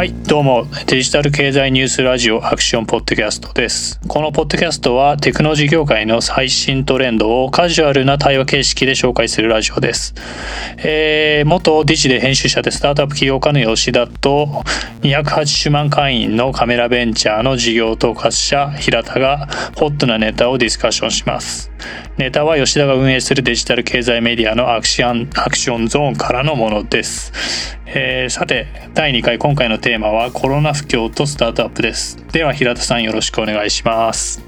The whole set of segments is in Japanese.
はい。どうもデジタル経済ニュースラジオアクションポッドキャストです。このポッドキャストはテクノロジー業界の最新トレンドをカジュアルな対話形式で紹介するラジオです、えー、元ディジで編集者でスタートアップ起業家の吉田と280万会員のカメラベンチャーの事業統括者平田がホットなネタをディスカッションします。ネタは吉田が運営するデジタル経済メディアのアクションアクションゾーンからのものです。えー、さて第2回今回のテーマはコロナ不況とスタートアップです。では平田さんよろしくお願いします。よ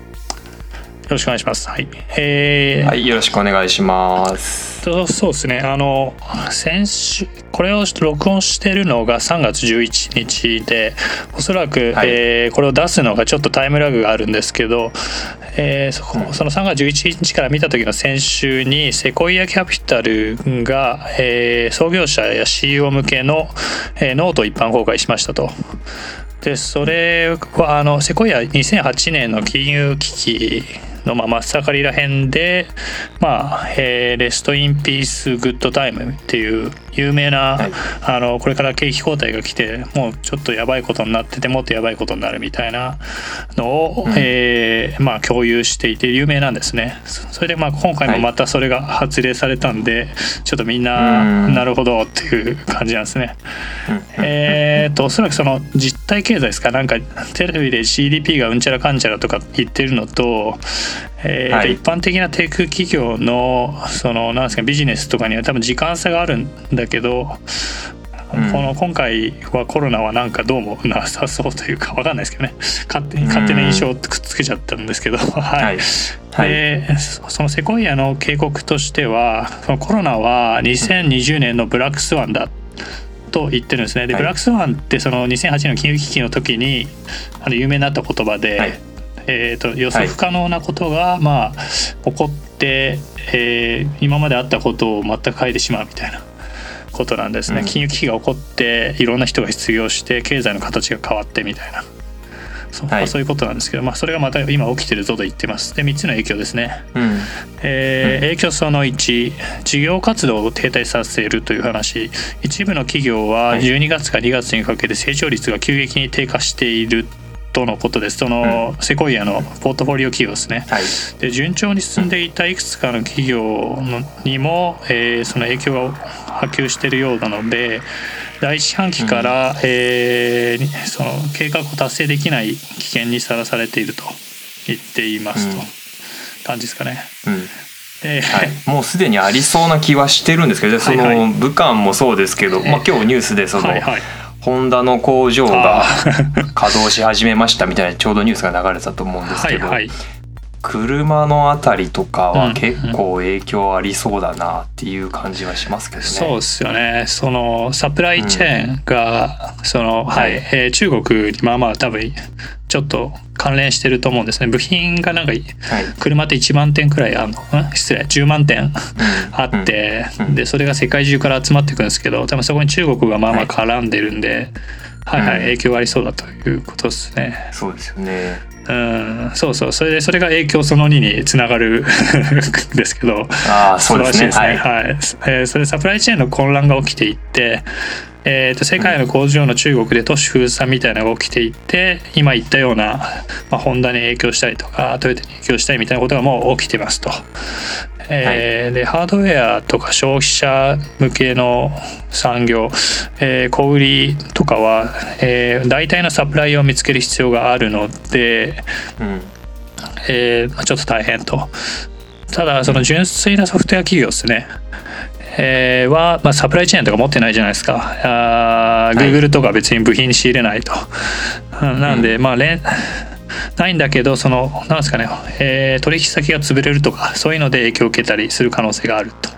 ろしくお願いします。はい、えー、はいよろしくお願いします。とそうですね。あの先週これを録音してるのが3月11日でおそらく、はい、えー、これを出すのがちょっとタイムラグがあるんですけどえー、そこその3月11日から見た時の先週にセコイアキャピタルが、えー、創業者や CEO 向けの、えー、ノートを一般公開しましたと。でそれはあのセコイア2008年の金融危機のまあ真っ盛りらへんで、まあえー、 Rest in Peace Good Time っていう有名な、はい、あのこれから景気後退が来てもうちょっとやばいことになっててもっとやばいことになるみたいなのを、うん、えー、まあ、共有していて有名なんですね。それでまあ今回もまたそれが発令されたんで、はい、ちょっとみんななるほどっていう感じなんですね。えっとおそらくその実体経済ですか？なんかテレビで CDP がうんちゃらかんちゃらとか言ってるのとえー、はい、一般的なテック企業のそのなんですかビジネスとかには多分時間差があるんだけど、うん、この今回はコロナはなんかどうもなさそうというか分かんないですけどね。勝手勝手な印象をくっつけちゃったんですけど、はい、はい、でそのセコイアの警告としてはそのコロナは2020年のブラックスワンだと言ってるんですね。で、ブラックスワンってその2008年の金融危機の時にあの有名になった言葉で、はいえーと、予測不可能なことが、まあ、起こって、えー、今まであったことを全く変えてしまうみたいなことなんですね、うん、金融危機が起こっていろんな人が失業して経済の形が変わってみたいな。そうはい、そういうことなんですけど、まあ、それがまた今起きてるぞと言ってます。で3つの影響ですね、うん。えー、影響その1事業活動を停滞させるという話。一部の企業は12月から2月にかけて成長率が急激に低下しているとのことです。その、セコイアのポートフォリオ企業ですね。はい、で順調に進んでいたいくつかの企業にも、えー、その影響が波及しているようなので。第一半期から、うん、えー、その計画を達成できない危険にさらされていると言っていますと、うん、感じですかね。うん。はい、もうすでにありそうな気はしてるんですけどその武漢もそうですけど、まあ、今日ニュースでその、はいはいホンダの工場が 稼働し始めましたみたいなちょうどニュースが流れたと思うんですけど、はいはい、車のあたりとかは結構影響ありそうだなっていう感じはしますけどね。そうですよね。そのサプライチェーンが、うん、そのはい、えー、中国にまあまあ多分ちょっと関連してると思うんですね。部品がなんか、車って1万点くらいあるの？失礼。10万点あって、でそれが世界中から集まってくるんですけど多分そこに中国がまあまあ絡んでるんで、はい、はいはい影響がありそうだということですね。そうですよねうん、そうそうそれでそれが影響その2につながるん ですけど。あそうですね。ですね、はい。はい、えー、それサプライチェーンの混乱が起きていってえーと、世界の工場の中国で都市封鎖みたいなのが起きていて今言ったような、まあ、ホンダに影響したりとかトヨタに影響したりみたいなことがもう起きてますと。えー、はい、でハードウェアとか消費者向けの産業、えー、小売りとかは、えー、大体のサプライを見つける必要があるので、うん。えー、ちょっと大変と。ただその純粋なソフトウェア企業ですね、えー、は、まあ、サプライチェーンとか持ってないじゃないですか。あ、はい、Google とか別に部品仕入れないと、なんで、うん、まあないんだけどそのなんですかね、えー、取引先が潰れるとかそういうので影響を受けたりする可能性があると。い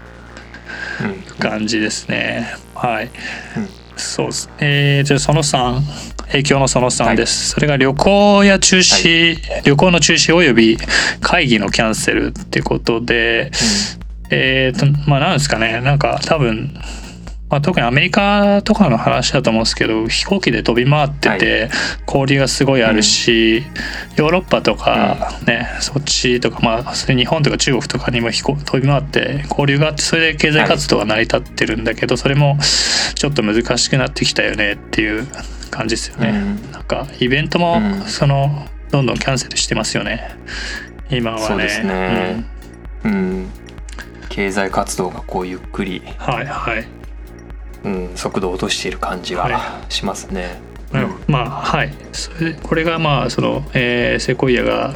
う感じですね、はい、うん、そうです、えー、じゃあその3影響のその3です、はい、それが旅行や中止、はい、旅行の中止および会議のキャンセルってことで、えっ、ー、とまあなんですかね。なんか多分まあ、特にアメリカとかの話だと思うんですけど飛行機で飛び回ってて氷がすごいあるし、ヨーロッパとかね、そっちとかまあそれ日本とか中国とかにも飛行飛び回って交流があってそれで経済活動が成り立ってるんだけどそれもちょっと難しくなってきたよねっていう感じですよね、うん、なんかイベントもその、どんどんキャンセルしてますよね。今はね。そうですね。うん、うん、経済活動がこうゆっくり。はいはいうん、速度を落としている感じがしますね。はい、うん、まあはい。それこれがまあその、えー、セコイアが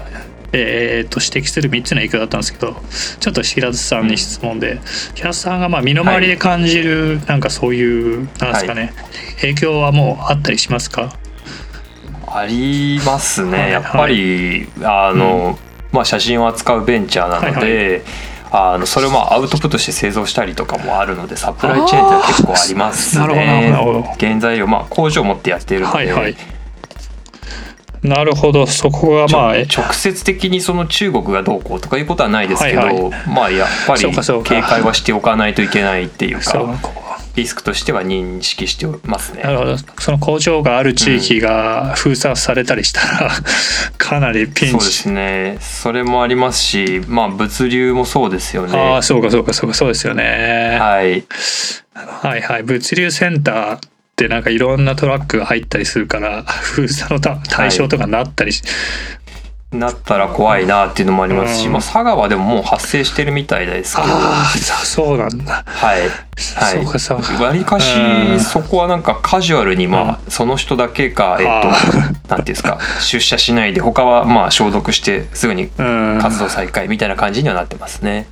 えー、と指摘する3つの影響だったんですけどちょっと平津さんに質問で、うん、平津さんがまあ身の回りで感じる、なんかそういうなんですかね、はい、影響はもうあったりしますか？ありますね、はい、やっぱり、あの、うん、まあ、写真を扱うベンチャーなので、はいはいあのそれもアウトプットして製造したりとかもあるのでサプライチェーンって結構ありますね。原材料まあ工場を持ってやっているので、はいはい、なるほど。そこがまあ直接的にその中国がどうこうとかいうことはないですけど、はいはい、まあやっぱり警戒はしておかないといけないっていうかリスクとしては認識してますね。なるほどその工場がある地域が封鎖されたりしたら、うん、かなりピンチそうですねそれもありますしまあ物流もそうですよね。ああそうかそうかそうかそうですよね。はい、はいはい物流センターってなんかいろんなトラックが入ったりするから封鎖の対象とかなったりし、はい、なったら怖いなっていうのもありますし、うん、まあ、佐川でももう発生してるみたいですけど。ああそうなんだ。はい、はい、そうかそうか。わりかしそこはなんかカジュアルにまあその人だけがえっとなんていうんですか出社しないで他はまあ消毒してすぐに活動再開みたいな感じにはなってますね。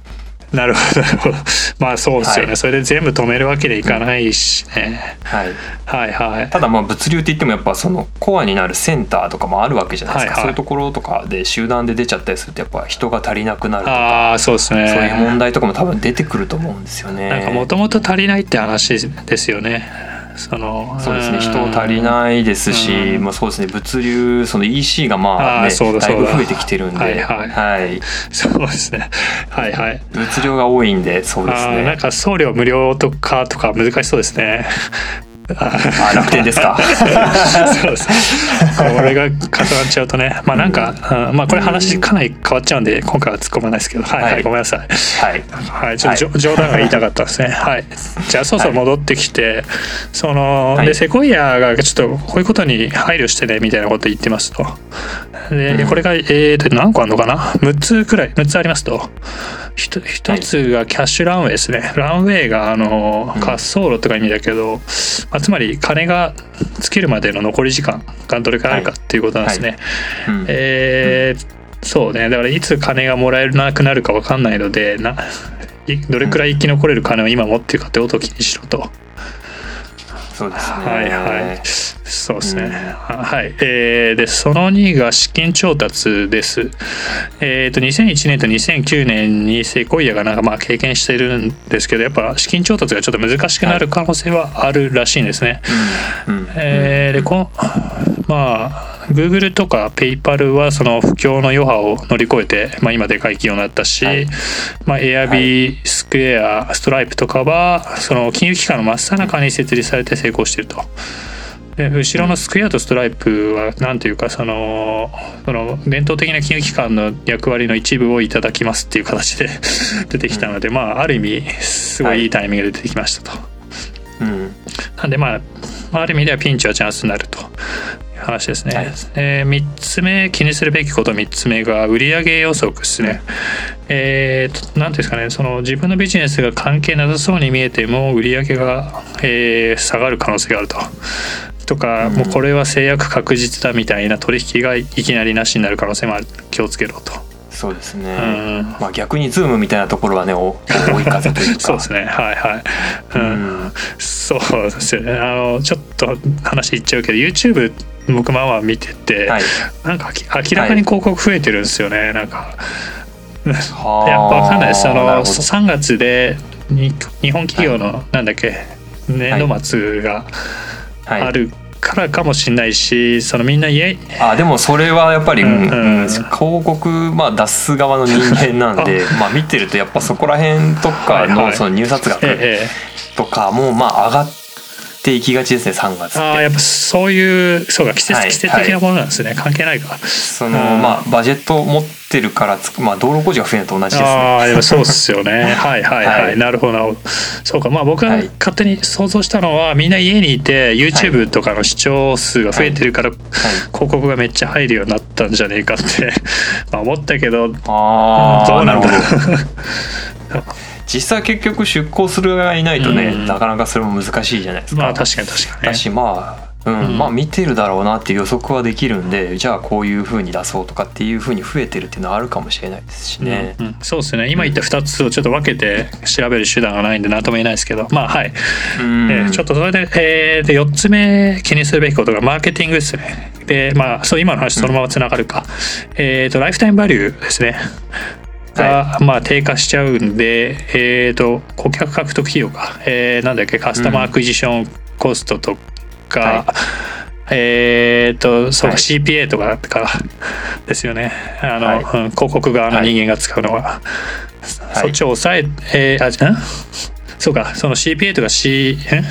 なるほどなるほど。まあそうですよね、はい、それで全部止めるわけにいかないしね、はい、はいはい。ただまあ物流って言ってもやっぱそのコアになるセンターとかもあるわけじゃないですか、はいはい、そういうところとかで集団で出ちゃったりするとやっぱ人が足りなくなるとか。あそうですね。そういう問題とかも多分出てくると思うんですよね。なんかもともと足りないって話ですよねそのそうですね。人足りないですし、まあ、そうですね。物流その EC がまあ、ね、あだいぶ増えてきてるんで。はい、はい。はい、そうですね。はいはい。物量が多いんでそうですね。なんか送料無料とかとか難しそうですねあ楽天ですか。そうです。これが重なっちゃうとねまあなんか、うん、まあこれ話かなり変わっちゃうんで今回は突っ込まないですけどはい、はい、はい、ごめんなさい。はい、はい、ちょっと、冗談が言いたかったですね。はい。じゃあそろそろ戻ってきて、そのでセコイアがちょっとこういうことに配慮してねみたいなこと言ってますと。で、これがえーと何個あるのかな？6つくらい6つありますと。一つがキャッシュランウェイですね、ランウェイがあの滑走路とか意味だけど、まあ、つまり金が尽きるまでの残り時間がどれくらいあるかっていうことなんですね。はいはい、えー、そうねだからいつ金がもらえなくなるか分かんないのでなどれくらい生き残れる金を今持ってるかってことを気にしろと。そうですね。はいはい。そうですね。うん、はい。えー、で、その2が資金調達です。えっ、ー、と、2001年と2009年にセコイアがなんかまあ経験してるんですけど、やっぱ資金調達がちょっと難しくなる可能性はあるらしいんですね。はい、えー、で、こまあ、Google とか PayPal はその不況の余波を乗り越えて、まあ、今でかい企業になったし、はい、まあ、Airb、スクエア、ストライプとかはその金融機関の真っ最中に設立されて成功していると。で後ろのスクエアとストライプは何ていうかそのその伝統的な金融機関の役割の一部をいただきますっていう形で 出てきたので、まあある意味すごいい。いタイミングで出てきましたと。うん、なんでまあある意味ではピンチはチャンスになると話ですね、はい、えー、3つ目気にするべきこと3つ目が売上予測ですね、えー、なんですかね。その自分のビジネスが関係なさそうに見えても売上が、えー、下がる可能性があると。とか、うん、もうこれは制約確実だみたいな取引がいきなりなしになる可能性もある。気をつけろとそうですね、うん、まあ逆にズームみたいなところはね 追い風というか。そうですね。はいはい、うん、うん、そうですよね。あのちょっと話いっちゃうけど YouTube 僕まあまあ見てて、はい、なんか明らかに広告増えてるんですよね、はい、なんか。やっぱ分かんないです。あの3月で日本企業のなんだっけ年度末があるからかもしれないしそのみんな家あでもそれはやっぱり、うんうん、広告、まあ、出す側の人間なんで まあ見てるとやっぱそこら辺とかのその入札額とかもまあ上がってていきがちですね3月って。ああやっぱそういうそうか季節、はい、季節的なものなんですね、関係ないか。そのまあバジェット持ってるからまあ道路工事が増えると同じですね。ああそうっすよね。はいはいはい、はい、なるほど。そうか。まあ僕が勝手に想像したのは、みんな家にいて YouTube とかの視聴数が増えてるから、広告がめっちゃ入るようになったんじゃねえかって まあ思ったけどああどうなんだろう 実際結局出向する側がいないとね、うん、なかなかそれも難しいじゃないですか。まあ確かに確かに、ね、だしまあうん、うん、まあ見てるだろうなっていう予測はできるんでじゃあこういうふうに出そうとかっていうふうに増えてるっていうのはあるかもしれないですしね。うんうん、そうですね。今言った2つをちょっと分けて調べる手段がないんで何とも言えないですけど。まあはい、うん、えー、ちょっとそれで,、えー、で4つ目気にするべきことがマーケティングですね。でまあそう今の話そのままつながるか、うん、えっ、ー、とライフタイムバリューですね。が、まあ、低下しちゃうんで、えーと、顧客獲得費用が、えー、なんだっけカスタマーアクジションコストとか、はい。えっ、とそうか、はい、CPA とかか。らですよね。あの、はい、うん、広告側の人間が使うのは、はい、そっちを抑ええー、あじゃそうかその CPA とか C え？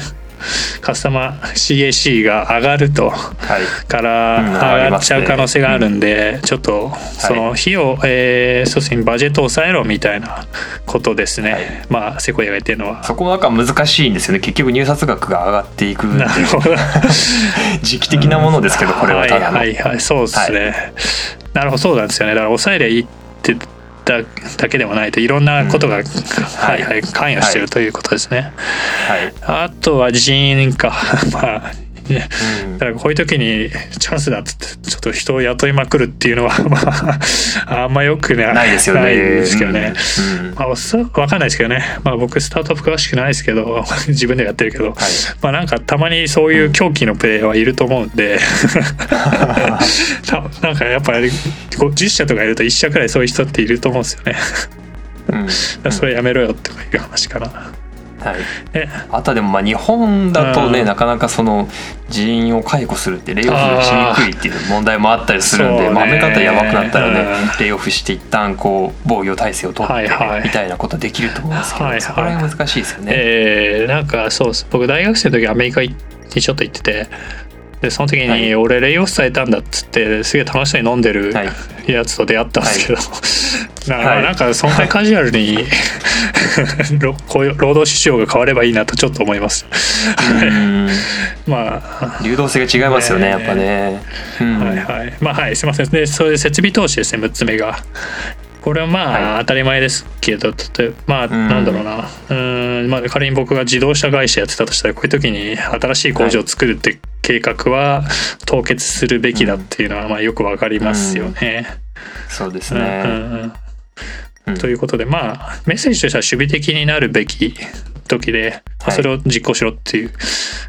カスタマー CAC が上がると、はい、から上がっちゃう可能性があるんで、うん、ちょっとその費用、はい、えー、そうですねバジェットを抑えろみたいなことですね、はい、まあセコイアが言ってるのは。そこなんか難しいんですよね結局入札額が上がっていくなるほど。時期的なものですけどこれはただの。はいはい。そうですね、なるほどそうなんですよね。だから抑えりゃいいってだだけでもないといろんなことが、うん、はいはい関与してるということですね。はい、あとは人か。まあね、だからこういう時にチャンスだっつってちょっと人を雇いまくるっていうのは まああんまよくねないですよね。ないですけどね、うん。まあ、分かんないですけどね、まあ、僕スタートアップ詳しくないですけど 自分でやってるけど、はい、まあなんかたまにそういう狂気のプレイはいると思うんで。なんかやっぱり10社とかいると1社くらいそういう人っていると思うんですよね。うん、それやめろよっていう話かな。はい、あとはでもまあ日本だとね、なかなかその人員を解雇するってレイオフしにくいっていう問題もあったりするんでまあ、め方やばくなったらね、レイオフして一旦こう防御体制を取ってみたいなことできると思うんですけど、はいはい、そこら辺難しいですよね。えー、なんかそうです。僕大学生の時アメリカにちょっと行っててでその時に俺レイオフされたんだっつってすげえ楽しそうに飲んでるやつと出会ったんですけど、はい、なんかそんなにカジュアルに こういう労働市場が変わればいいなとちょっと思います。まあ。流動性が違いますよね、やっぱね。はいはい。まあはいすみません。でそれで設備投資ですね6つ目が。これはまあ当たり前ですけど、例えばまあなんだろうな。うんまあ仮に僕が自動車会社やってたとしたらこういう時に新しい工場を作るって計画は凍結するべきだっていうのはまあよくわかりますよね。そうですね、うん。ということでまあメッセージとしては守備的になるべき時で、はい、それを実行しろっていう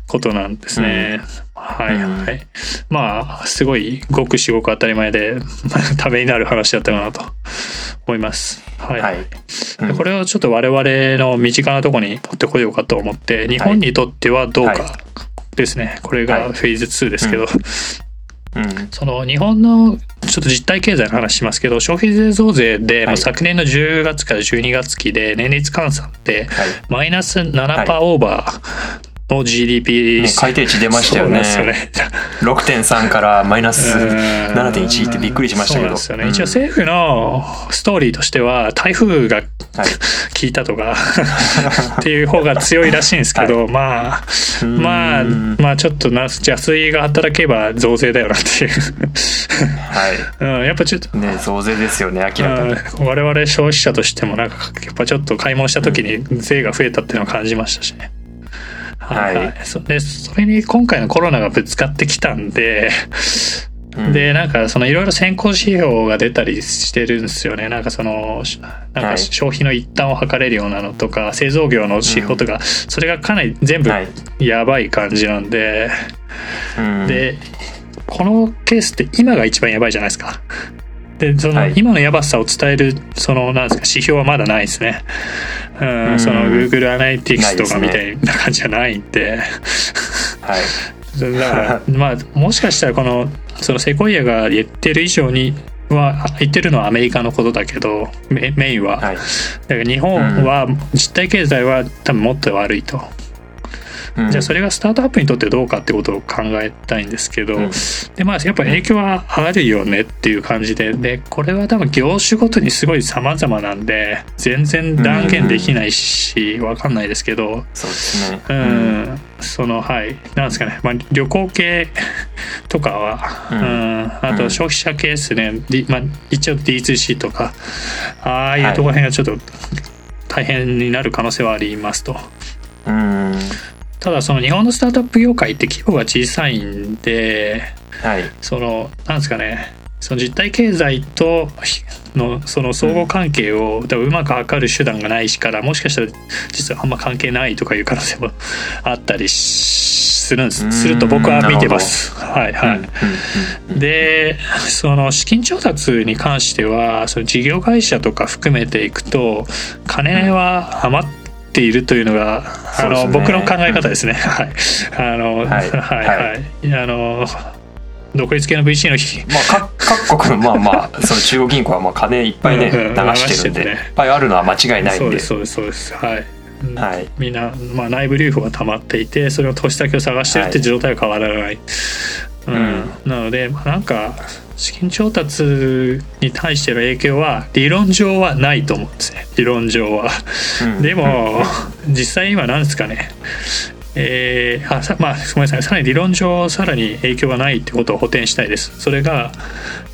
ことなんですね。うん、はいはい。まあすごいごくしごく当たり前で ためになる話だったかなと思います。はい。はいうん、これをちょっと我々の身近なところに持ってこようかと思って日本にとってはどうかですね。これがフェーズ2ですけど、うん、その日本のちょっと実体経済の話しますけど消費税増税で、はい、昨年の10月から12月期で年率換算でマイナス7%オーバーの GDP、ね、改定値出ましたよね。よね6.3からマイナス7.1ってびっくりしましたけど、ね。うん、一応政府のストーリーとしては台風が、はい、効いたとか っていう方が強いらしいんですけど、はい、まあまあまあちょっとな邪水が働けば増税だよなっていう。はい、うん、やっぱちょっとね増税ですよね明らかに。我々消費者としてもなんかやっぱちょっと買い物した時に税が増えたっていうのを感じましたしね、はい、はい、そでそれに今回のコロナがぶつかってきたんででなんかそのいろいろ先行指標が出たりしてるんですよね。なんかそのなんか消費の一端を測れるようなのとか、製造業の指標とか、それがかなり全部やばい感じなんで、でこのケースって今が一番やばいじゃないですか。でその今のやばさを伝えるそのなんですか指標はまだないですね。うん、その Google アナリティクスとかみたいな感じじゃないんで。はい。だから まあもしかしたらこのそのセコイアが言ってる以上には言ってるのはアメリカのことだけどメインは、はい、だから日本は実体経済は多分もっと悪いと。うん、じゃあそれがスタートアップにとってどうかってことを考えたいんですけど、うん、でまあやっぱ影響はあるよねっていう感じででこれは多分業種ごとにすごい様々なんで全然断言できないし、わかんないですけどそうですね。うん。そのはい。なんですかね、まあ、旅行系 とかは、うん、あと消費者系ですね、まあ、一応 D2C とかああいうところ辺がちょっと大変になる可能性はありますと。うんただその日本のスタートアップ業界って規模が小さいんで、はい、そのなんですかね。その実体経済とのその相互関係を多分うまく測る手段がないしからもしかしたら実はあんま関係ないとかいう可能性も あったりするんです。すると僕は見てます。はいはい、でその資金調達に関してはその事業会社とか含めていくと金は余っているというのが、あの、ね、僕の考え方ですね。はい。あの、はい、はい、はい、あの。独立系の VC の日。まあ各国のまあまあその中央銀行はまあ金いっぱいね、流してるんで、ね、いっぱいあるのは間違いないんで。そうですそうですはい、はい、みんな、まあ、内部留保が溜まっていてそれを投資先を探してるって状態は変わらない、はい、うん、なので、まあ、なんか資金調達に対しての影響は理論上はないと思うんですね。理論上は。でも、実際今なんですかね。えー、あさまあごめんなさい。さらに理論上さらに影響がないってことを補填したいです。それが、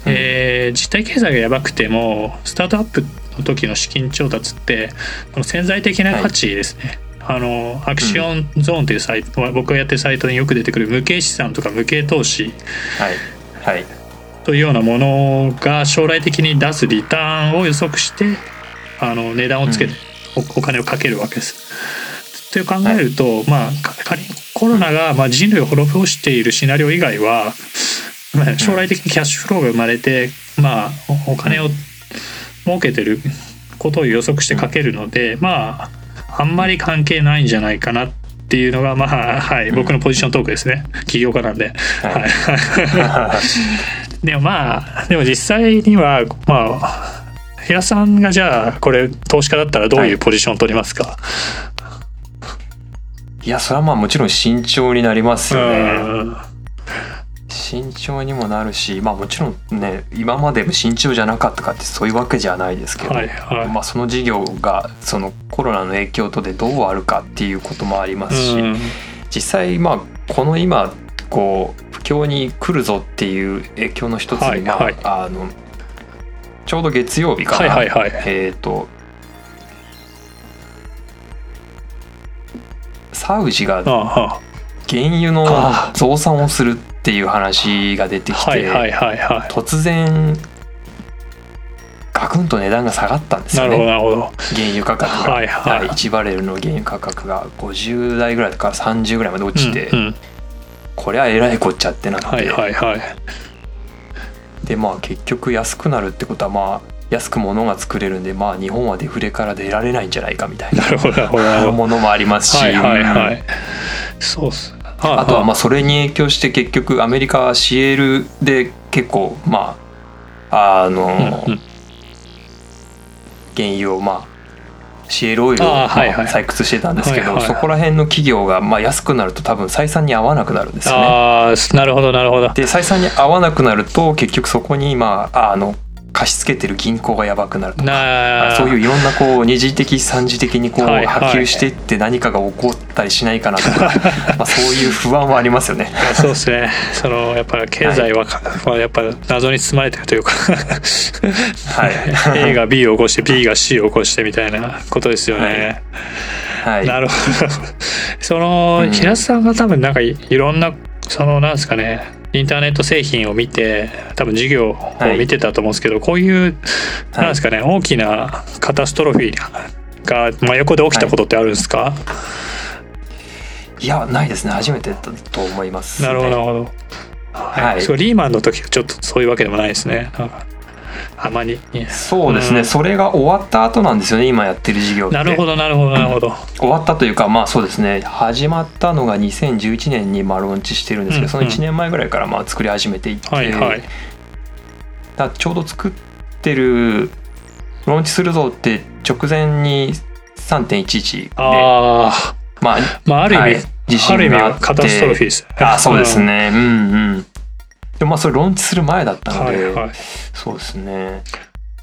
えー、実体経済がやばくてもスタートアップの時の資金調達ってこの潜在的な価値ですね、はい、あのアクションゾーンというサイト、うん、僕がやってるサイトによく出てくる無形資産とか無形投資、はい。はい、というようなものが将来的に出すリターンを予測してあの値段をつけてお金をかけるわけです。って考えると、はい、まあ仮にコロナがまあ人類を滅ぼしているシナリオ以外は、まあ、将来的にキャッシュフローが生まれて、まあ、お金を儲けてることを予測してかけるので、まああんまり関係ないんじゃないかなっていうのがまあはい僕のポジショントークですね。起業家なんで。はい、でもまあでも実際にはまあ平さんがじゃあこれ投資家だったらどういうポジションを取りますか、いやそれはまあもちろん慎重になりますよね。慎重にもなるし、まあ、もちろんね今までも慎重じゃなかったかってそういうわけじゃないですけど、はいはい、まあ、その事業がそのコロナの影響とでどうあるかっていうこともありますし、実際まあこの今こう不況に来るぞっていう影響の一つに、まあ、はい。はい、あのちょうど月曜日かな、はいはいはい、えっ、ー、とサウジが原油の増産をするっていう話が出てきて突然ガクンと値段が下がったんですよね。原油価格が、はいはい、1バレルの原油価格が50台ぐらいから30ぐらいまで落ちて、うんうん、これはえらいこっちゃってなって、はいはいはい、でまあ結局安くなるってことはまあ安く物が作れるんでまあ日本はデフレから出られないんじゃないかみたいな。ものもありますし、はいはいはい、そうっす。あとはまあそれに影響して結局アメリカはシエルで結構まああの、うんうん、原油をまあシエルオイルを採掘してたんですけど、そこら辺の企業がまあ安くなると多分採算に合わなくなるんですよね。あなるほどなるほど。で採算に合わなくなると結局そこにまああの貸し付けてる銀行がやばくなるとか。そういういろんなこう二次的三次的にこう波及していって何かが起こったりしないかなとか、まあそういう不安はありますよね。そうですね。そのやっぱ経済は、はい、やっぱ謎に包まれてるというか。はい、A が B を起こして B が C を起こしてみたいなことですよね。はい、はい、なるほど。その平津さんが多分なんかいろんなそのなんですかねインターネット製品を見て多分事業を見てたと思うんですけど、はい、こういうなんですかね、はい、大きなカタストロフィーが真横で起きたことってあるんですか、はい、いやないですね。初めてだと思います、ね、なるほどなるほど。はい、そうリーマンの時はちょっとそういうわけでもないですね。あまりそうですね、うん、それが終わった後なんですよね今やってる事業って。なるほどなるほどなるほど。終わったというかまあそうですね。始まったのが2011年にまあローンチしてるんですけど、うんうん、その1年前ぐらいからまあ作り始めていって、はいはい、だちょうど作ってるローンチするぞって直前に3.11であ、まあ、まあある意味、はい地震があって。カタストロフィーですあそうですね。うんうんでもまあそれローンチする前だったので、はいはい。そうですね。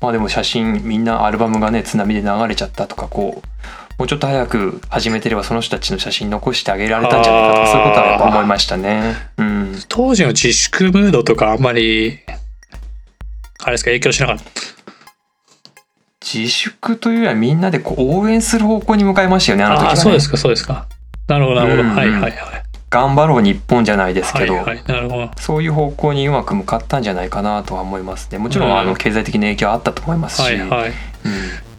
まあでも写真みんなアルバムがね津波で流れちゃったとかこうもうちょっと早く始めてればその人たちの写真残してあげられたんじゃないかとかそういうことはやっぱ思いましたね。うん、当時の自粛ムードとかあんまりあれですか影響しなかった？自粛というよりはみんなでこう応援する方向に向かいましたよねあの時は、ね、あそうですかそうですか。なるほどなるほど、うんうん。はいはいはい頑張ろう日本じゃないですけど、はいはいど。そういう方向にうまく向かったんじゃないかなとは思いますね。もちろん、うん。あの経済的な影響はあったと思いますし、はいはい。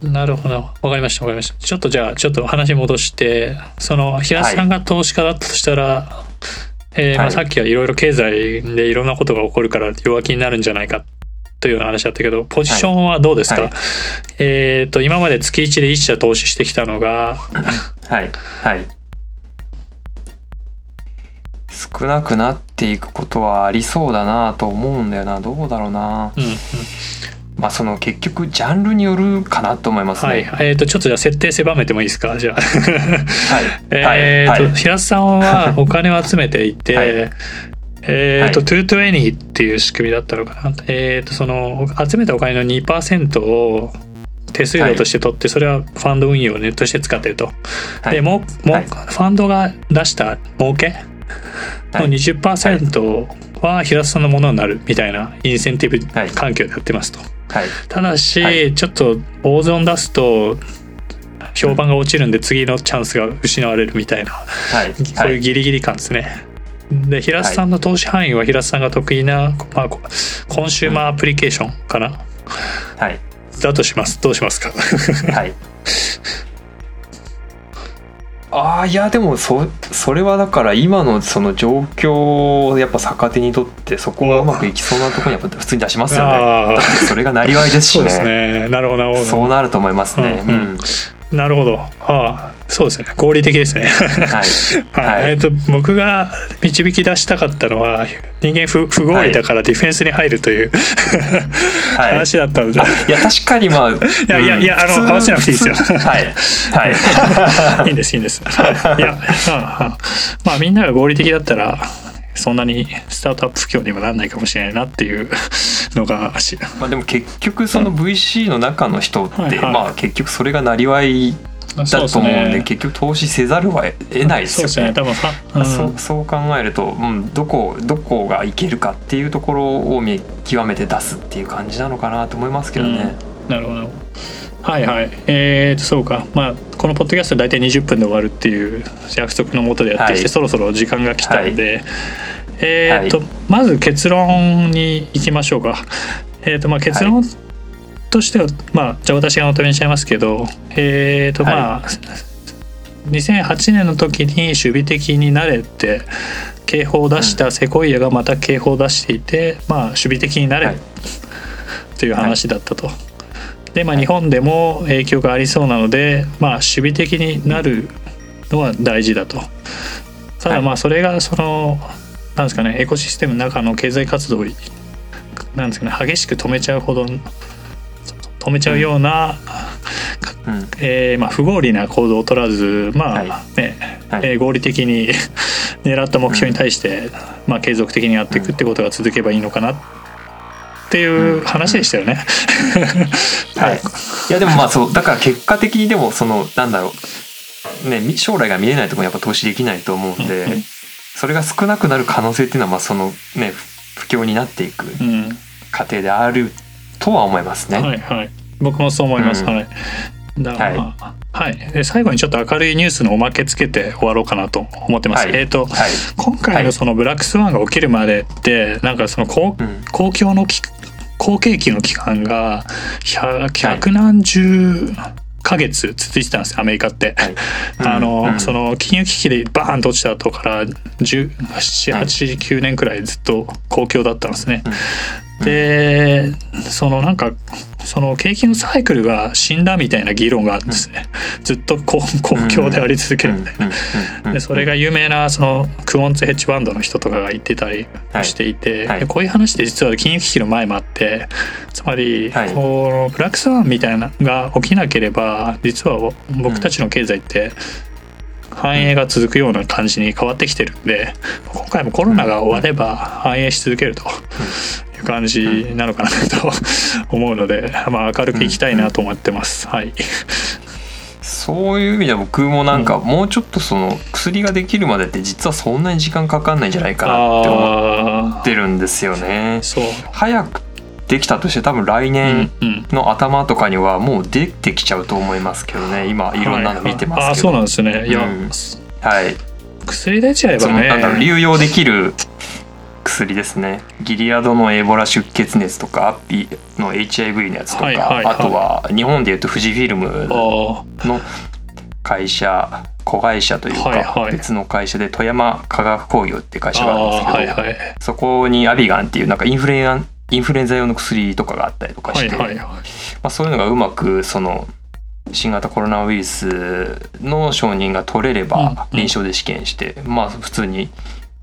うん。なるほど。わかりましたわかりました。ちょっとじゃあちょっと話戻してその平瀬さんが投資家だったとしたら、えーまあ、はいさっきはいろいろ経済でいろんなことが起こるから弱気になるんじゃないかというような話だったけどポジションはどうですか、はい。えっ、と今まで月1で1社投資してきたのがはい。はい少なくなっていくことはありそうだなと思うんだよな。どうだろうな。うんうん。まあその結局ジャンルによるかなと思いますね。はい。えっ、とちょっとじゃあ設定狭めてもいいですか？じゃあ。はい。えっと、はい。平瀬さんはお金を集めていて、はい。えっと、はい two twenty っていう仕組みだったのかな？えっと、その、集めたお金の2%を手数料として取って、それはファンド運用として使ってると。はい。で、もう、もう、はい。ファンドが出した儲け？のはい。20%は平瀬さんのものになるみたいなインセンティブはい。環境でやってますと。はい。ただし、はい。ちょっと大損出すと、評判が落ちるんで次のチャンスが失われるみたいな。はい。そういうギリギリ感ですね。で平瀬さんの投資範囲は平瀬さんが得意な、まあ、こコンシューマーアプリケーションかな、はい。だとします。どうしますか？はい ああいやでもそそれはだから今のその状況をやっぱ逆手にとってそこがうまくいきそうなところにやっぱ普通に出しますよね。ああそれがなりわいですしね。そうですね。なるほどそうなると思いますね。ううん。ん。なるほどああそうですね合理的ですねはい。はい、はい。えっと僕が導き出したかったのは人間不不合理だからディフェンスに入るという、はい。話だったので、いや確かにまあ。いいやいやいやあの合わせなくていいですよはい。はい。いいんですいいんです。いや、まあ、まあみんなが合理的だったらそんなにスタートアップ不況にもなんないかもしれないなっていう のがしまあでも結局その VC の中の人って、はいはいまあ結局それがなりわいだと思うんでね。結局投資せざるは得ないですそうですね。よね。多分は、うんそうそう考えると、うん、どこどこがいけるかっていうところを見極めて出すっていう感じなのかなと思いますけどね。なるほど。はいはい。えーと、そうか。まあ、このポッドキャスト大体20分で終わるっていう約束のもとでやってきて、はい。そろそろ時間が来たので、えーと、はまず結論に行きましょうか。えーと、まあ結論としては、まあ、じゃあ私がまとめにしちゃいますけど、えーと、まあ、2008年の時に守備的になれて、警報を出したセコイアがまた警報を出していて、まあ守備的になれはい。という話だったと。でまあ、はい。日本でも影響がありそうなので、まあ、守備的になるのは大事だと。ただはい。まあそれがそのなんですかねエコシステムの中の経済活動をなんですかね激しく止めちゃうほど止めちゃうような、うん。えーまあ、不合理な行動を取らずまあ、はい。ねはい。えー合理的に 狙った目標に対して、まあ、継続的にやっていくってことが続けばいいのかなっていう話でしたよね。はい、いやでもまあそうだから結果的にでもそのなんだろう。ねみ将来が見えないところにやっぱ投資できないと思うんで、うん。うんそれが少なくなる可能性っていうのはまあそのね不況になっていくうん。過程であるとは思いますね。はいはい。僕もそう思います、うん。はい。だからまあはい、で最後にちょっと明るいニュースのおまけつけて終わろうかなと思ってます、はい。えっ、とはい。今回のそのブラックスワンが起きるまでってなんかその公,、うん。公共のき好景気の期間が百百何十ヶ月続いてたんですよアメリカって。はい あの、うんその金融危機でバーンと落ちた後から1789年くらいずっと好況だったんですね。うんでそのなんかその景気のサイクルが死んだみたいな議論があるんですね。ずっと好好況であり続けるみたいな。うんうんうんでそれが有名なそのクオンツヘッジファンドの人とかが言ってたりしていて、はい。こういう話って実は金融危機の前もあってつまりはい。このブラックスワンみたいなのが起きなければ実は僕たちの経済って繁栄が続くような感じに変わってきてるんで今回もコロナが終われば繁栄し続けるという感じなのかなと思うので、まあ、明るくいきたいなと思ってます。はい。そういう意味では僕もなんかもうちょっとその薬ができるまでって実はそんなに時間かかんないんじゃないかなって思ってるんですよね。早くできたとして多分来年の頭とかにはもう出てきちゃうと思いますけどね今いろんなの見てますけど、はい、あそうなんですね。いや、うん、はい。薬出ちゃえばね。なんだろう流用できる薬ですね。ギリアドのエボラ出血熱とかアッピーの HIV のやつとか、はいはいはい、あとは日本でいうと富士フィルムの会社子会社というか別の会社で富山化学工業っていう会社があるんですけど、はいはい、そこにアビガンっていうなんかインフルエンインフルエンザ用の薬とかがあったりとかして、はいはいはい、まあ、そういうのがうまくその新型コロナウイルスの承認が取れれば臨床で試験して、うんうん、まあ普通に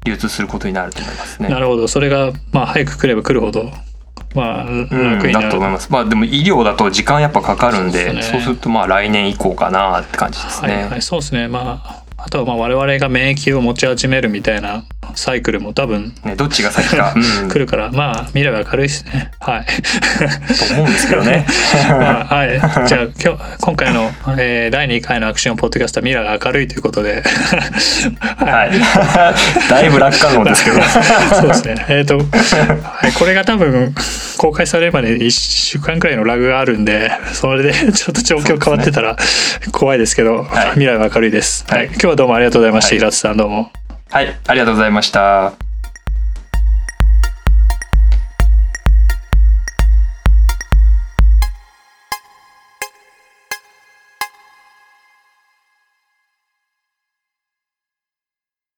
流通することになると思いますね。なるほどそれがまあ早く来れば来るほどまあ、うん、だと思います。まあでも医療だと時間やっぱかかるんで、そう、ね,、するとまあ来年以降かなって感じですね。はいはい、そうですね。まああとはまあ我々が免疫を持ち始めるみたいなサイクルも多分、ね、どっちが先か、うん、来るからまあ未来は明るいですね。はい。と思うんですけどね、まあ、はい。じゃあ今日今回の、えー、第2回のアクションポッドキャストは未来が明るいということで。はい、だいぶ楽観論ですけどそうですね。えっ、ー、と、はい、これが多分公開されるまで1週間くらいのラグがあるんでそれでちょっと状況変わってたら怖いですけど、はい、未来は明るいです、はい、今日はどうもありがとうございました、はい、平津さんどうもはいありがとうございました。